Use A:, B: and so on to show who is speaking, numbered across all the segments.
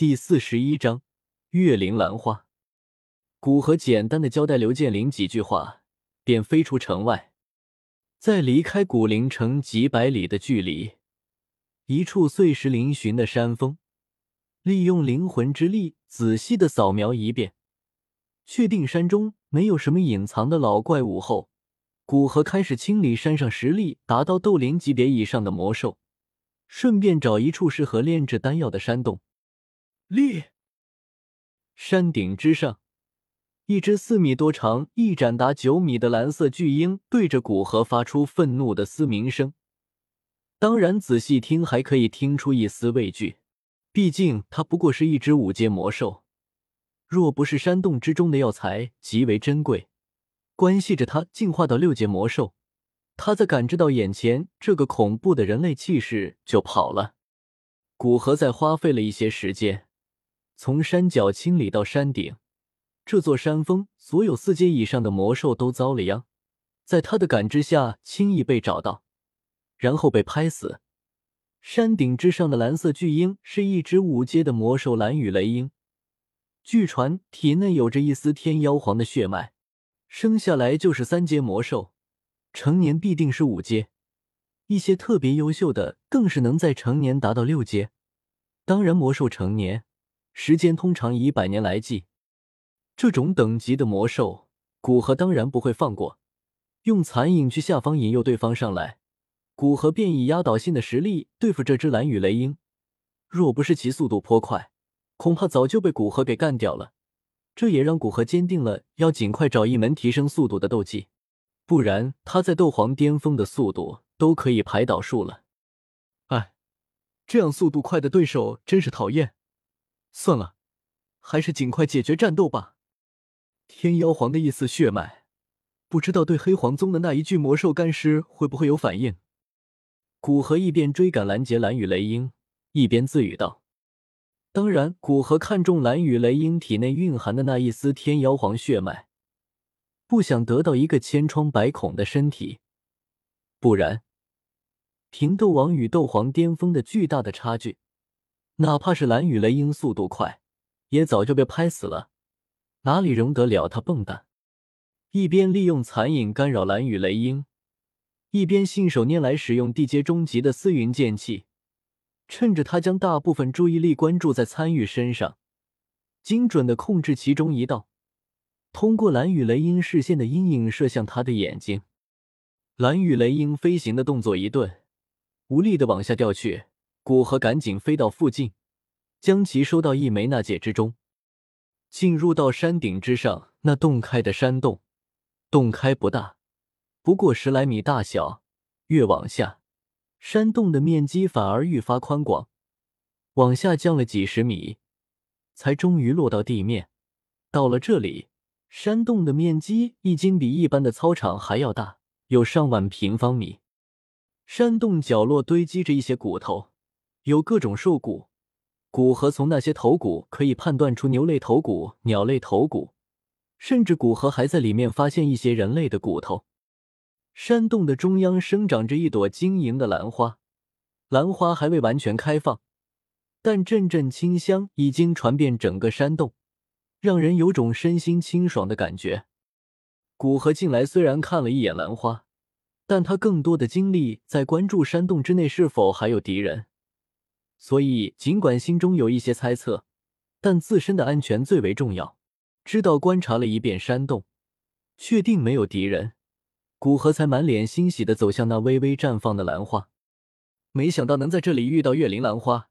A: 第四十一章月灵兰花。古河简单的交代刘建林几句话，便飞出城外。在离开古灵城几百里的距离，一处碎石嶙峋的山峰，利用灵魂之力仔细的扫描一遍，确定山中没有什么隐藏的老怪物后。古河开始清理山上实力达到斗灵级别以上的魔兽，顺便找一处适合炼制丹药的山洞。立山顶之上，一只四米多长、翼展达九米的蓝色巨鹰对着古河发出愤怒的嘶鸣声。当然，仔细听还可以听出一丝畏惧，毕竟它不过是一只五阶魔兽，若不是山洞之中的药材极为珍贵。关系着它进化到六阶魔兽，它在感知到眼前这个恐怖的人类气势就跑了。古河在花费了一些时间，从山脚清理到山顶，这座山峰所有四阶以上的魔兽都遭了殃，在他的感知下轻易被找到，然后被拍死。山顶之上的蓝色巨鹰是一只五阶的魔兽蓝羽雷鹰，据传体内有着一丝天妖皇的血脉。生下来就是三阶魔兽，成年必定是五阶，一些特别优秀的更是能在成年达到六阶。当然，魔兽成年时间通常以百年来计，这种等级的魔兽，古河当然不会放过，用残影去下方引诱对方上来。古河便以压倒性的实力对付这只蓝羽雷鹰，若不是其速度颇快，恐怕早就被古河给干掉了。这也让古河坚定了要尽快找一门提升速度的斗技，不然他在斗皇巅峰的速度都可以排倒数了。哎，这样速度快的对手真是讨厌。算了，还是尽快解决战斗吧。天妖皇的一丝血脉，不知道对黑皇宗的那一具魔兽干尸会不会有反应。古河一边追赶拦截蓝羽雷鹰，一边自语道。当然，古河看中蓝羽雷鹰体内蕴含的那一丝天妖皇血脉，不想得到一个千疮百孔的身体，不然，凭斗王与斗皇巅峰的巨大的差距，哪怕是蓝羽雷鹰速度快，也早就被拍死了，哪里容得了他蹦跶？一边利用残影干扰蓝羽雷鹰，一边信手拈来使用地阶中级的丝云剑气。趁着他将大部分注意力关注在参与身上，精准的控制其中一道，通过蓝羽雷鹰视线的阴影射向他的眼睛。蓝羽雷鹰飞行的动作一顿，无力的往下掉去。古河赶紧飞到附近，将其收到一枚纳戒之中。进入到山顶之上，那洞开的山洞，洞开不大，不过十来米大小。越往下。山洞的面积反而愈发宽广，往下降了几十米，才终于落到地面。到了这里，山洞的面积已经比一般的操场还要大，有上万平方米。山洞角落堆积着一些骨头，有各种兽骨。古河从那些头骨可以判断出牛类头骨、鸟类头骨，甚至古河还在里面发现一些人类的骨头。山洞的中央生长着一朵晶莹的兰花，兰花还未完全开放，但阵阵清香已经传遍整个山洞，让人有种身心清爽的感觉。古河进来虽然看了一眼兰花，但他更多的精力在关注山洞之内是否还有敌人，所以尽管心中有一些猜测，但自身的安全最为重要。知道观察了一遍山洞，确定没有敌人。古河才满脸欣喜的走向那微微绽放的兰花，没想到能在这里遇到月灵兰花，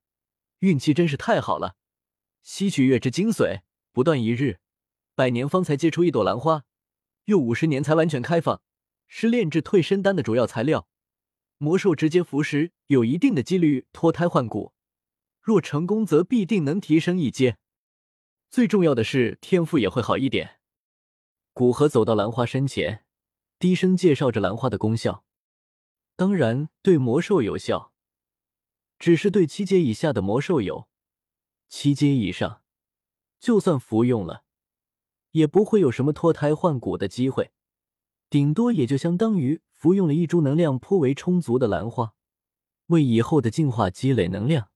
A: 运气真是太好了。吸取月之精髓，不断一日，百年方才结出一朵兰花，又五十年才完全开放，是炼制退身丹的主要材料。魔兽直接服食，有一定的几率脱胎换骨，若成功则必定能提升一阶。最重要的是天赋也会好一点。古河走到兰花身前。低声介绍着兰花的功效，当然对魔兽有效，只是对七阶以下的魔兽有，七阶以上，就算服用了，也不会有什么脱胎换骨的机会，顶多也就相当于服用了一株能量颇为充足的兰花，为以后的进化积累能量。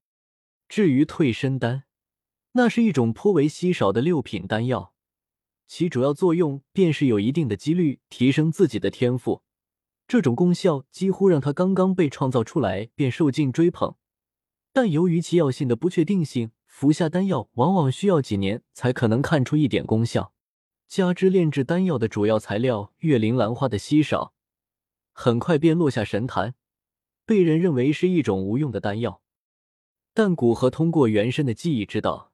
A: 至于退身丹，那是一种颇为稀少的六品丹药，其主要作用便是有一定的几率提升自己的天赋。这种功效几乎让他刚刚被创造出来便受尽追捧。但由于其药性的不确定性，服下丹药往往需要几年才可能看出一点功效。加之炼制丹药的主要材料月灵兰花的稀少，很快便落下神坛，被人认为是一种无用的丹药。但古河通过原身的记忆知道，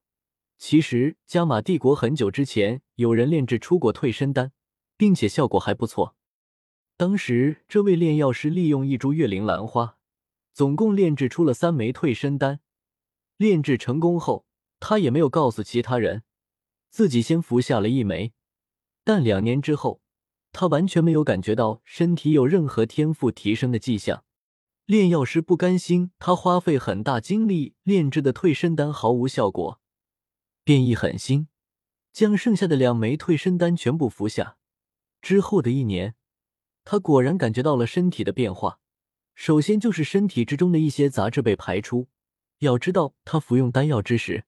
A: 其实加玛帝国很久之前有人炼制出过退身丹，并且效果还不错。当时这位炼药师利用一株月灵兰花，总共炼制出了三枚退身丹。炼制成功后，他也没有告诉其他人，自己先服下了一枚。但两年之后，他完全没有感觉到身体有任何天赋提升的迹象。炼药师不甘心他花费很大精力炼制的退身丹毫无效果，便一狠心，将剩下的两枚退身丹全部服下。之后的一年，他果然感觉到了身体的变化。首先就是身体之中的一些杂质被排出。要知道，他服用丹药之时，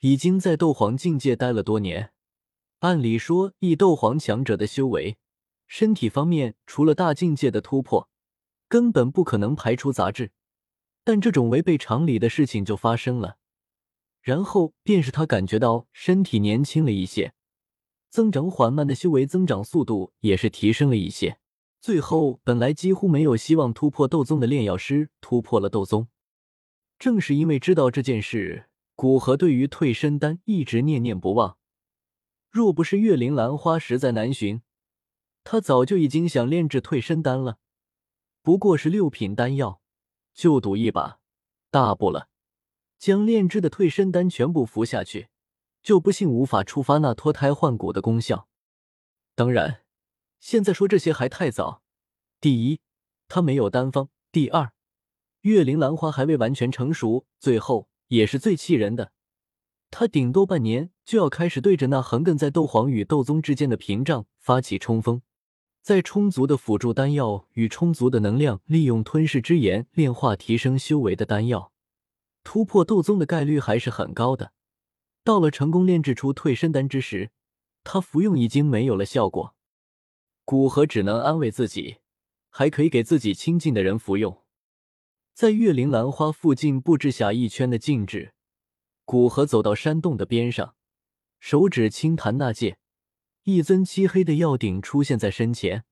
A: 已经在斗皇境界待了多年。按理说，以斗皇强者的修为，身体方面除了大境界的突破。根本不可能排出杂质，但这种违背常理的事情就发生了。然后便是他感觉到身体年轻了一些，增长缓慢的修为增长速度也是提升了一些。最后，本来几乎没有希望突破斗宗的炼药师突破了斗宗。正是因为知道这件事，古河对于退身丹一直念念不忘。若不是月灵兰花实在难寻，他早就已经想炼制退身丹了。不过是六品丹药，就赌一把，大不了将炼制的退身丹全部服下去，就不信无法触发那脱胎换骨的功效。当然，现在说这些还太早。第一，他没有丹方；第二，月灵兰花还未完全成熟；最后，也是最气人的，他顶多半年就要开始对着那横亘在斗皇与斗宗之间的屏障发起冲锋。在充足的辅助丹药与充足的能量，利用吞噬之炎炼化提升修为的丹药，突破斗宗的概率还是很高的。到了成功炼制出退身丹之时，他服用已经没有了效果。古河只能安慰自己，还可以给自己亲近的人服用。在月灵兰花附近布置下一圈的禁制，古河走到山洞的边上，手指轻弹那戒。一尊漆黑的药鼎出现在身前，